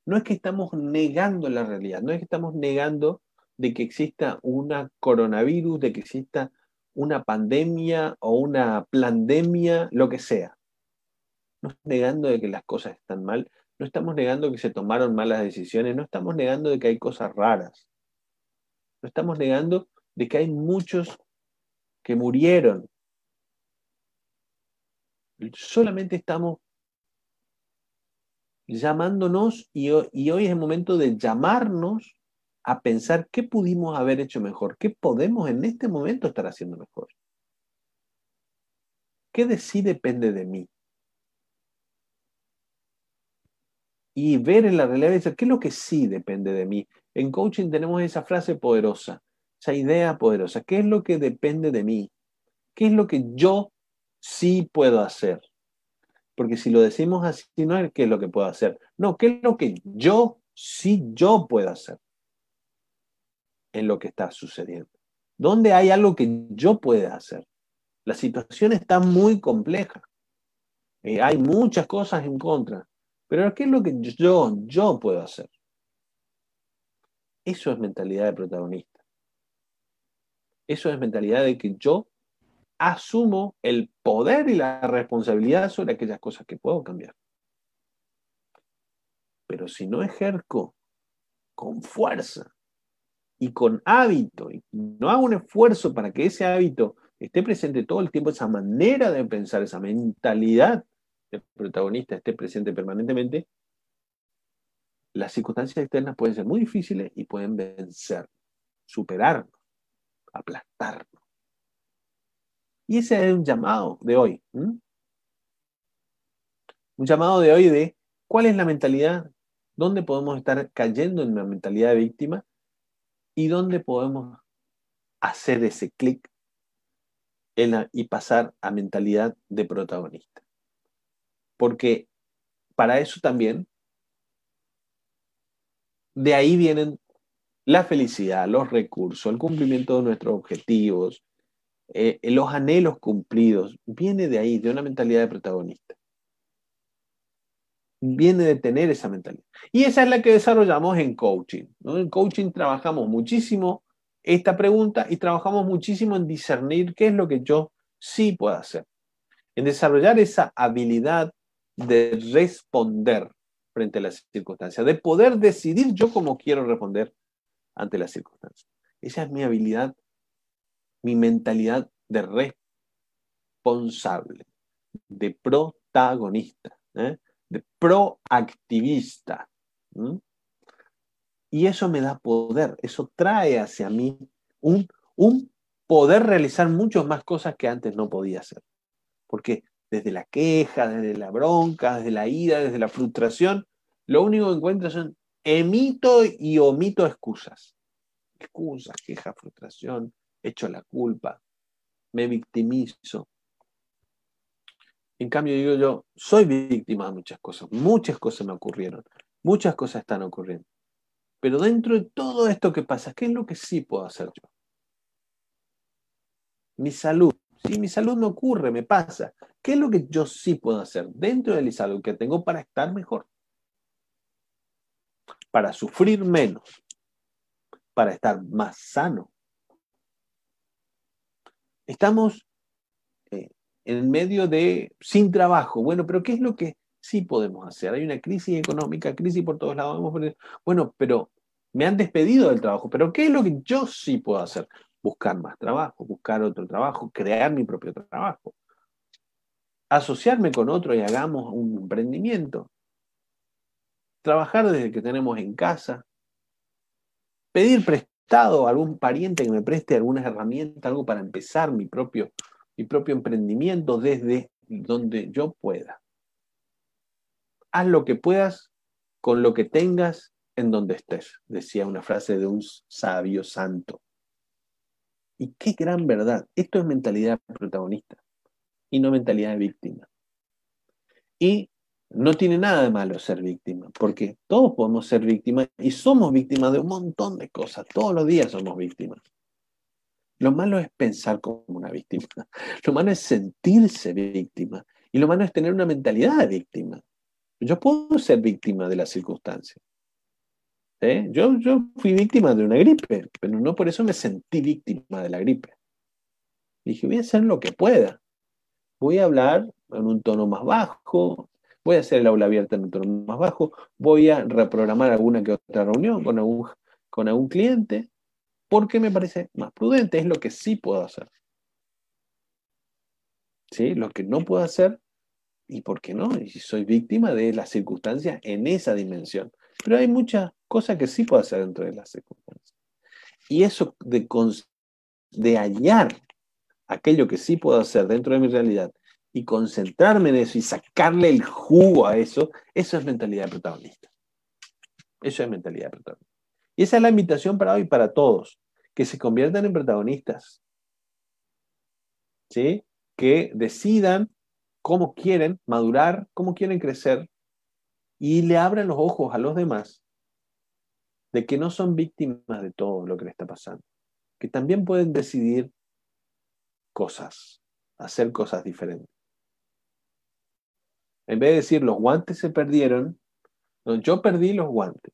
No es que estamos negando la realidad, no es que estamos negando de que exista una coronavirus, de que exista una pandemia o una pandemia, lo que sea. No estamos negando de que las cosas están mal, no estamos negando que se tomaron malas decisiones, no estamos negando de que hay cosas raras. No estamos negando de que hay muchos que murieron. Solamente estamos llamándonos y, y hoy es el momento de llamarnos a pensar qué pudimos haber hecho mejor, qué podemos en este momento estar haciendo mejor. ¿Qué de sí depende de mí? y ver en la realidad, ¿qué es lo que sí depende de mí? En coaching tenemos esa frase poderosa, esa idea poderosa, ¿qué es lo que depende de mí? ¿Qué es lo que yo sí puedo hacer? Porque si lo decimos así, no es qué es lo que puedo hacer, no, ¿qué es lo que yo sí yo puedo hacer en lo que está sucediendo? ¿Dónde hay algo que yo pueda hacer? La situación está muy compleja. Eh, hay muchas cosas en contra. Pero ¿qué es lo que yo, yo puedo hacer? Eso es mentalidad de protagonista. Eso es mentalidad de que yo asumo el poder y la responsabilidad sobre aquellas cosas que puedo cambiar. Pero si no ejerco con fuerza y con hábito, y no hago un esfuerzo para que ese hábito esté presente todo el tiempo, esa manera de pensar, esa mentalidad el protagonista esté presente permanentemente, las circunstancias externas pueden ser muy difíciles y pueden vencer, superarnos, aplastarnos. Y ese es un llamado de hoy. Un llamado de hoy de cuál es la mentalidad, dónde podemos estar cayendo en la mentalidad de víctima y dónde podemos hacer ese clic y pasar a mentalidad de protagonista porque para eso también, de ahí vienen la felicidad, los recursos, el cumplimiento de nuestros objetivos, eh, los anhelos cumplidos, viene de ahí, de una mentalidad de protagonista. Viene de tener esa mentalidad. Y esa es la que desarrollamos en coaching. En coaching trabajamos muchísimo esta pregunta y trabajamos muchísimo en discernir qué es lo que yo sí puedo hacer. En desarrollar esa habilidad de responder frente a las circunstancias, de poder decidir yo cómo quiero responder ante las circunstancias. Esa es mi habilidad, mi mentalidad de responsable, de protagonista. ¿eh? De proactivista. Y eso me da poder, eso trae hacia mí un, un poder realizar muchas más cosas que antes no podía hacer. Porque desde la queja, desde la bronca, desde la ira, desde la frustración, lo único que encuentro son emito y omito excusas. Excusas, queja, frustración, echo la culpa, me victimizo. En cambio, digo yo, soy víctima de muchas cosas, muchas cosas me ocurrieron, muchas cosas están ocurriendo. Pero dentro de todo esto que pasa, ¿qué es lo que sí puedo hacer yo? Mi salud. Si mi salud no ocurre, me pasa. ¿Qué es lo que yo sí puedo hacer dentro de la salud que tengo para estar mejor? Para sufrir menos, para estar más sano. Estamos en medio de sin trabajo. Bueno, pero ¿qué es lo que sí podemos hacer? Hay una crisis económica, crisis por todos lados. Bueno, pero me han despedido del trabajo, pero ¿qué es lo que yo sí puedo hacer? Buscar más trabajo, buscar otro trabajo, crear mi propio trabajo, asociarme con otro y hagamos un emprendimiento, trabajar desde que tenemos en casa, pedir prestado a algún pariente que me preste alguna herramienta, algo para empezar mi propio mi propio emprendimiento desde donde yo pueda. Haz lo que puedas con lo que tengas en donde estés, decía una frase de un sabio santo. Y qué gran verdad. Esto es mentalidad protagonista y no mentalidad de víctima. Y no tiene nada de malo ser víctima, porque todos podemos ser víctimas y somos víctimas de un montón de cosas. Todos los días somos víctimas. Lo malo es pensar como una víctima. Lo malo es sentirse víctima. Y lo malo es tener una mentalidad de víctima. Yo puedo ser víctima de las circunstancias. ¿eh? Yo, yo fui víctima de una gripe, pero no por eso me sentí víctima de la gripe. Dije, voy a hacer lo que pueda. Voy a hablar en un tono más bajo, voy a hacer el aula abierta en un tono más bajo, voy a reprogramar alguna que otra reunión con algún, con algún cliente, porque me parece más prudente, es lo que sí puedo hacer. ¿Sí? Lo que no puedo hacer, ¿y por qué no? Y soy víctima de las circunstancias en esa dimensión. Pero hay muchas cosas que sí puedo hacer dentro de las circunstancias. Y eso de, de hallar aquello que sí puedo hacer dentro de mi realidad y concentrarme en eso y sacarle el jugo a eso, eso es mentalidad protagonista. Eso es mentalidad protagonista. Y esa es la invitación para hoy, para todos, que se conviertan en protagonistas. ¿Sí? Que decidan cómo quieren madurar, cómo quieren crecer y le abran los ojos a los demás de que no son víctimas de todo lo que les está pasando, que también pueden decidir cosas, hacer cosas diferentes. En vez de decir los guantes se perdieron, yo perdí los guantes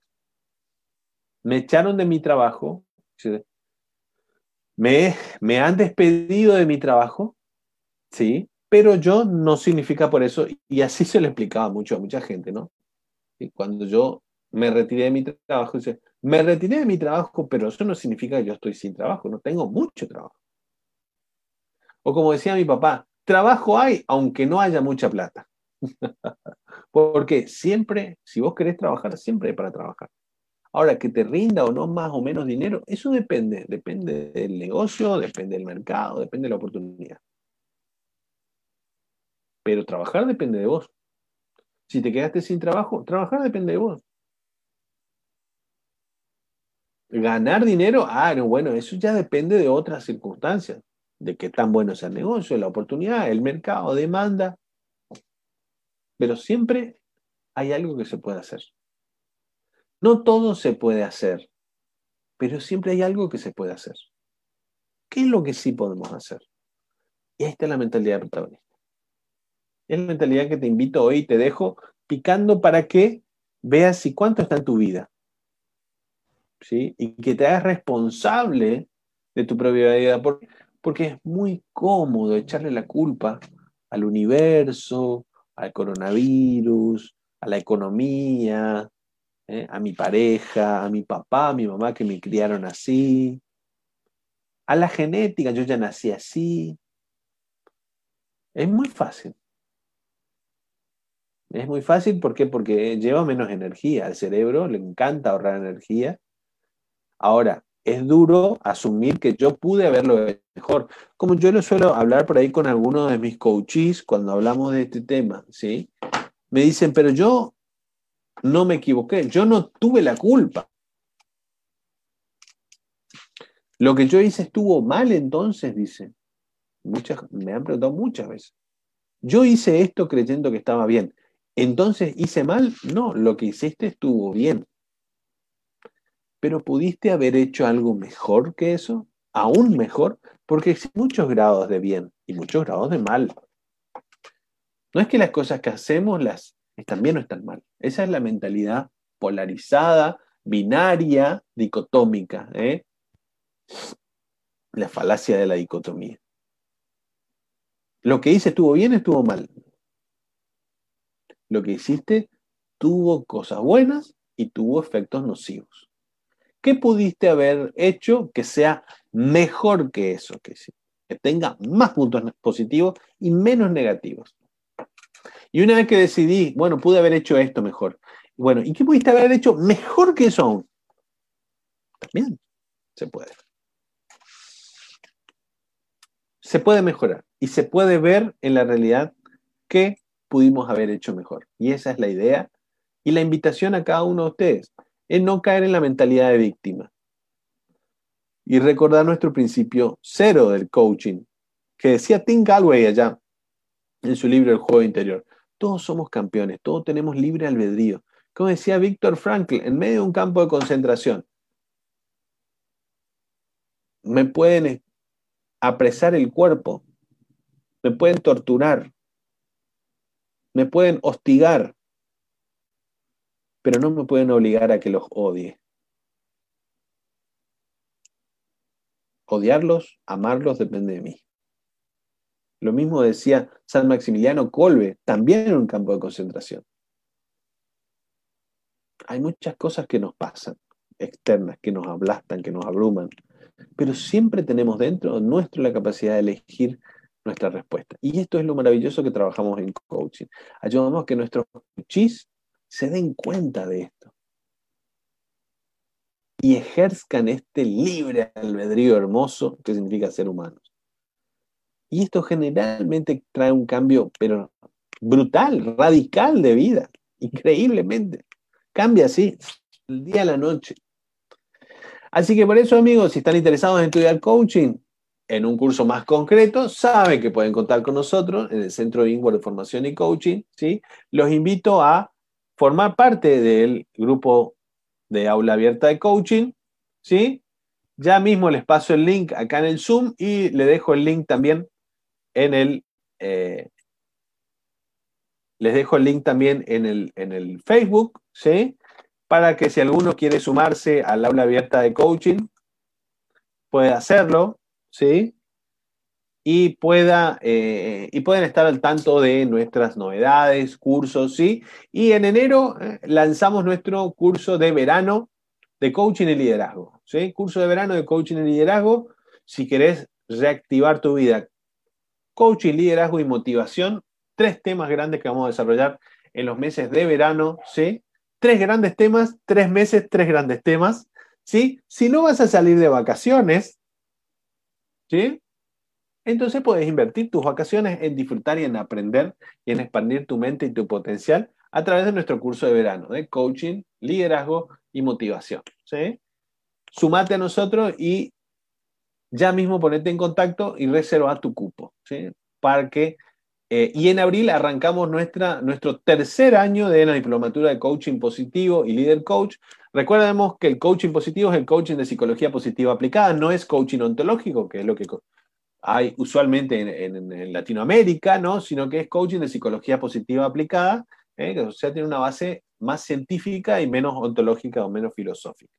me echaron de mi trabajo, me, me han despedido de mi trabajo, ¿sí? Pero yo no significa por eso, y así se lo explicaba mucho a mucha gente, ¿no? Y cuando yo me retiré de mi trabajo, me retiré de mi trabajo, pero eso no significa que yo estoy sin trabajo, no tengo mucho trabajo. O como decía mi papá, trabajo hay, aunque no haya mucha plata. Porque siempre, si vos querés trabajar, siempre hay para trabajar. Ahora, que te rinda o no más o menos dinero, eso depende. Depende del negocio, depende del mercado, depende de la oportunidad. Pero trabajar depende de vos. Si te quedaste sin trabajo, trabajar depende de vos. Ganar dinero, ah, no, bueno, eso ya depende de otras circunstancias, de qué tan bueno sea el negocio, la oportunidad, el mercado, demanda. Pero siempre hay algo que se puede hacer. No todo se puede hacer, pero siempre hay algo que se puede hacer. ¿Qué es lo que sí podemos hacer? Y ahí está la mentalidad protagonista. Es la mentalidad que te invito hoy y te dejo picando para que veas si cuánto está en tu vida. ¿sí? Y que te hagas responsable de tu propia vida. Porque es muy cómodo echarle la culpa al universo, al coronavirus, a la economía, ¿eh? a mi pareja, a mi papá, a mi mamá que me criaron así, a la genética, yo ya nací así. Es muy fácil. Es muy fácil, ¿por qué? Porque lleva menos energía. Al cerebro le encanta ahorrar energía. Ahora, es duro asumir que yo pude haberlo hecho mejor. Como yo lo suelo hablar por ahí con algunos de mis coaches cuando hablamos de este tema, ¿sí? Me dicen, pero yo no me equivoqué, yo no tuve la culpa. Lo que yo hice estuvo mal entonces, dicen. Muchas, me han preguntado muchas veces. Yo hice esto creyendo que estaba bien. Entonces, ¿hice mal? No, lo que hiciste estuvo bien. Pero pudiste haber hecho algo mejor que eso, aún mejor, porque hay muchos grados de bien y muchos grados de mal. No es que las cosas que hacemos las están bien o están mal. Esa es la mentalidad polarizada, binaria, dicotómica. ¿eh? La falacia de la dicotomía. Lo que hice estuvo bien, estuvo mal lo que hiciste tuvo cosas buenas y tuvo efectos nocivos. ¿Qué pudiste haber hecho que sea mejor que eso que Que tenga más puntos positivos y menos negativos. Y una vez que decidí, bueno, pude haber hecho esto mejor. Bueno, ¿y qué pudiste haber hecho mejor que eso aún? También se puede. Se puede mejorar y se puede ver en la realidad que pudimos haber hecho mejor. Y esa es la idea. Y la invitación a cada uno de ustedes es no caer en la mentalidad de víctima. Y recordar nuestro principio cero del coaching, que decía Tim Galway allá en su libro El juego interior. Todos somos campeones, todos tenemos libre albedrío. Como decía Víctor Frankl, en medio de un campo de concentración, me pueden apresar el cuerpo, me pueden torturar, me pueden hostigar, pero no me pueden obligar a que los odie. Odiarlos, amarlos, depende de mí. Lo mismo decía San Maximiliano Colbe, también en un campo de concentración. Hay muchas cosas que nos pasan, externas, que nos ablastan, que nos abruman, pero siempre tenemos dentro nuestro la capacidad de elegir nuestra respuesta. Y esto es lo maravilloso que trabajamos en coaching. Ayudamos a que nuestros coaches se den cuenta de esto y ejerzcan este libre albedrío hermoso que significa ser humanos. Y esto generalmente trae un cambio, pero brutal, radical de vida, increíblemente. Cambia así, el día a la noche. Así que por eso, amigos, si están interesados en estudiar coaching, en un curso más concreto, saben que pueden contar con nosotros en el Centro de de Formación y Coaching. ¿sí? Los invito a formar parte del grupo de aula abierta de coaching. ¿sí? Ya mismo les paso el link acá en el Zoom y le dejo el link también en el... Eh, les dejo el link también en el, en el Facebook, ¿sí? Para que si alguno quiere sumarse al aula abierta de coaching, puede hacerlo. ¿sí? Y, pueda, eh, y pueden estar al tanto de nuestras novedades, cursos, ¿sí? Y en enero eh, lanzamos nuestro curso de verano de coaching y liderazgo, ¿sí? Curso de verano de coaching y liderazgo, si querés reactivar tu vida. Coaching, liderazgo y motivación, tres temas grandes que vamos a desarrollar en los meses de verano, ¿sí? Tres grandes temas, tres meses, tres grandes temas, ¿sí? Si no vas a salir de vacaciones, ¿Sí? Entonces puedes invertir tus vacaciones en disfrutar y en aprender y en expandir tu mente y tu potencial a través de nuestro curso de verano de coaching, liderazgo y motivación. ¿sí? Sumate a nosotros y ya mismo ponete en contacto y reserva tu cupo. ¿sí? Que, eh, y en abril arrancamos nuestra, nuestro tercer año de la diplomatura de coaching positivo y líder coach Recuerdemos que el coaching positivo es el coaching de psicología positiva aplicada, no es coaching ontológico, que es lo que hay usualmente en, Latinoamérica, ¿no? sino que es coaching de psicología positiva aplicada, ¿eh? sea, tiene una base más científica y menos ontológica o menos filosófica.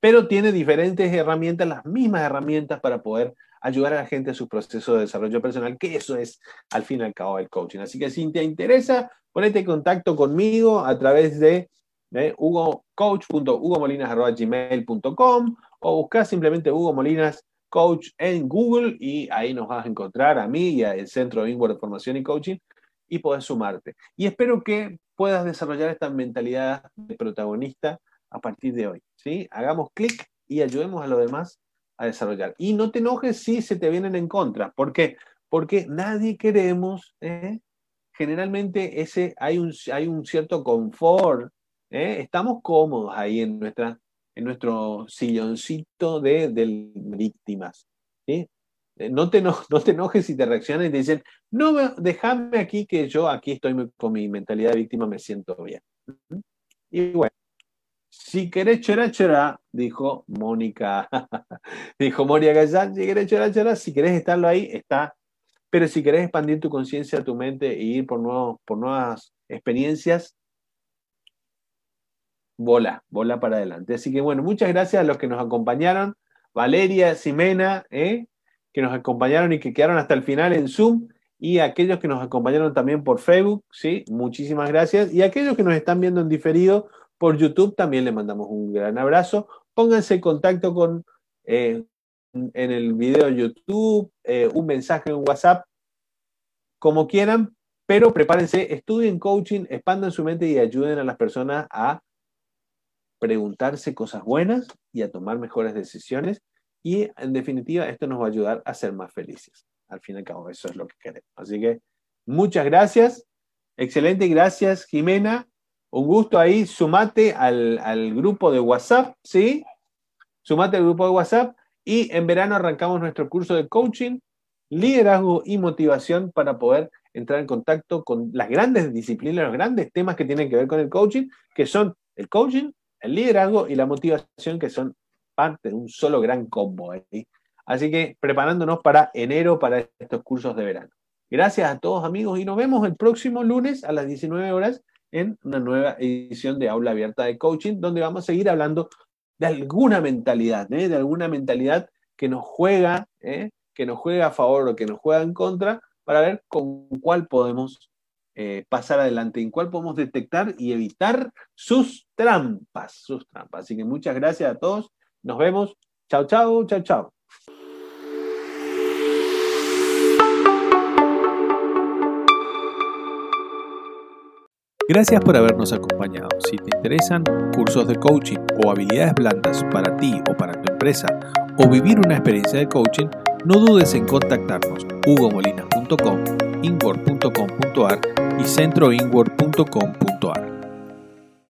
Pero tiene diferentes herramientas, las mismas herramientas para poder ayudar a la gente en su proceso de desarrollo personal, que eso es al fin y al cabo el coaching. Así que si te interesa, ponete en contacto conmigo a través de, de hugocoach.hugomolinas.gmail.com o busca simplemente Hugo Molinas Coach en Google y ahí nos vas a encontrar a mí y al Centro de Inward Formación y Coaching y podés sumarte. Y espero que puedas desarrollar esta mentalidad de protagonista a partir de hoy. ¿sí? Hagamos clic y ayudemos a los demás a desarrollar. Y no te enojes si se te vienen en contra. ¿Por qué? Porque nadie queremos, ¿eh? generalmente ese, hay, un, hay un cierto confort, ¿eh? estamos cómodos ahí en, nuestra, en nuestro silloncito de, de víctimas. Eh, no te, no, te enojes si te reaccionan y te dicen, no, déjame aquí que yo aquí estoy con mi mentalidad de víctima, me siento bien. Y bueno, si querés chora chora, dijo Mónica, dijo Moria Gallán, si querés chora, si querés estarlo ahí, está. Pero si querés expandir tu conciencia, tu mente e ir por, nuevos, por nuevas experiencias, bola, bola para adelante. Así que bueno, muchas gracias a los que nos acompañaron. Valeria, Ximena, ¿eh? que nos acompañaron y que quedaron hasta el final en Zoom y aquellos que nos acompañaron también por Facebook, ¿sí? Muchísimas gracias. Y aquellos que nos están viendo en diferido por YouTube, también les mandamos un gran abrazo. Pónganse en contacto con eh, en el video de YouTube, eh, un mensaje en WhatsApp, como quieran, pero prepárense, estudien coaching, expandan su mente y ayuden a las personas a preguntarse cosas buenas y a tomar mejores decisiones y en definitiva, esto nos va a ayudar a ser más felices. Al fin y al cabo, eso es lo que queremos. Así que muchas gracias. Excelente, gracias Jimena. Un gusto ahí. Sumate al, grupo de WhatsApp, ¿sí? Sumate al grupo de WhatsApp. Y en verano arrancamos nuestro curso de coaching, liderazgo y motivación para poder entrar en contacto con las grandes disciplinas, los grandes temas que tienen que ver con el coaching, que son el coaching, el liderazgo y la motivación, que son parte de un solo gran combo ahí. Así que preparándonos para enero, para estos cursos de verano. Gracias a todos amigos y nos vemos el próximo lunes a las 19 horas en una nueva edición de Aula Abierta de Coaching, donde vamos a seguir hablando de alguna mentalidad, ¿eh? de alguna mentalidad que nos juega, ¿eh? que nos juega a favor o que nos juega en contra, para ver con cuál podemos eh, pasar adelante, en cuál podemos detectar y evitar sus trampas, sus trampas. Así que muchas gracias a todos nos vemos. Chao, chao, chao, chao. Gracias por habernos acompañado. Si te interesan cursos de coaching o habilidades blandas para ti o para tu empresa o vivir una experiencia de coaching, no dudes en contactarnos hugomolinas.com, inward.com.ar y centroinward.com.ar